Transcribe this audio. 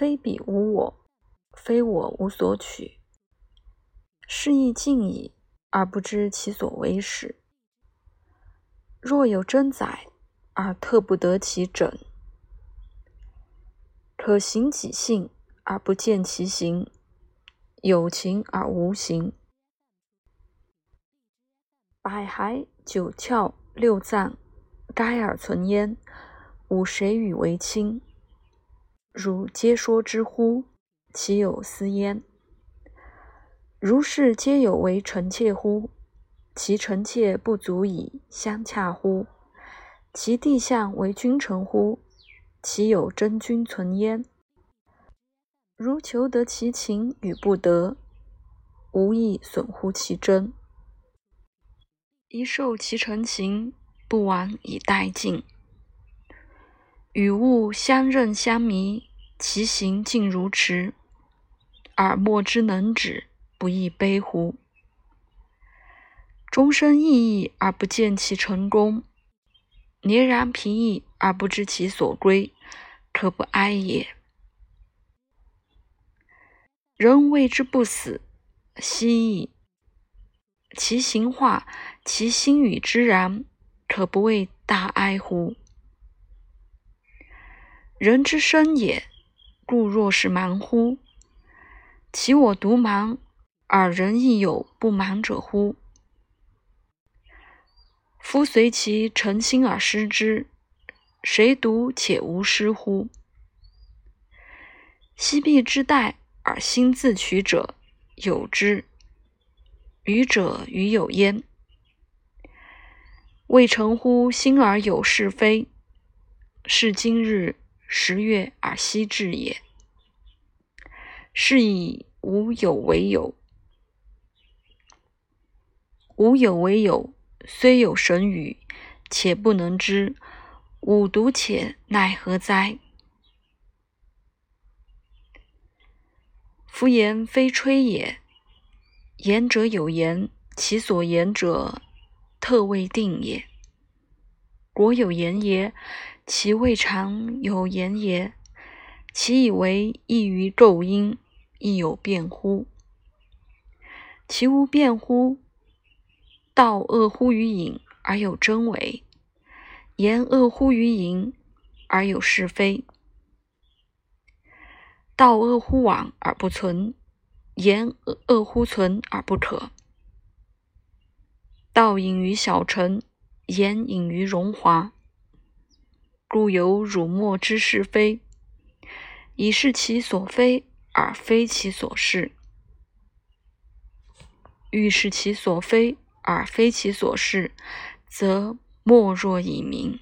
非彼无我，非我无所取。是亦尽矣，而不知其所为始。若有真宰，而特不得其整；可行己性，而不见其行；有情而无形。百骸九窍六脏，该而存焉，吾谁与为亲？如皆说之乎？其有斯焉？如是皆有为臣妾乎？其臣妾不足以相洽乎？其地相为君臣乎？其有真君存焉？如求得其情与不得，无益损乎其真。一受其成情，不往以待尽；与物相认相迷，其行尽如驰，而莫之能止，不亦悲乎？终身意义而不见其成功，年然疲役而不知其所归，可不哀也。人谓之不死，奚矣。其形化，其心与之然，可不谓大哀乎？人之生也，故若是盲乎？其我独盲，而人亦有不盲者乎？夫随其诚心而失之，谁独且无失乎？昔必之待而心自取者，有之。愚者与有焉，未诚乎心而有是非，是今日十月而夕至也。是以无有为有，无有为有，虽有神语，且不能知，吾独且奈何哉？夫言非吹也。言者有言，其所言者特未定也。果有言也，其未尝有言也。其以为异于构音，亦有辩乎？其无辩乎？道恶乎于隐而有真伪，言恶乎于隐而有是非。道恶乎往而不存。言恶乎存而不可，道隐于小成，言隐于荣华。故有辱没之是非，以是其所非而非其所是；欲是其所非而非其所是，则莫若以明。